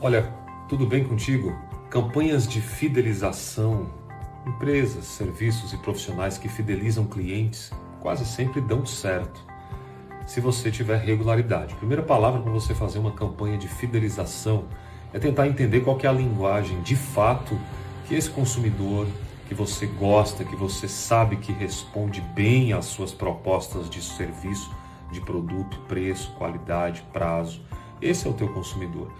Olha, tudo bem contigo? Campanhas de fidelização, empresas, serviços e profissionais que fidelizam clientes quase sempre dão certo se você tiver regularidade. A primeira palavra para você fazer uma campanha de fidelização é tentar entender qual é a linguagem de fato que esse consumidor que você gosta, que você sabe que responde bem às suas propostas de serviço, de produto, preço, qualidade, prazo. Esse é o teu consumidor.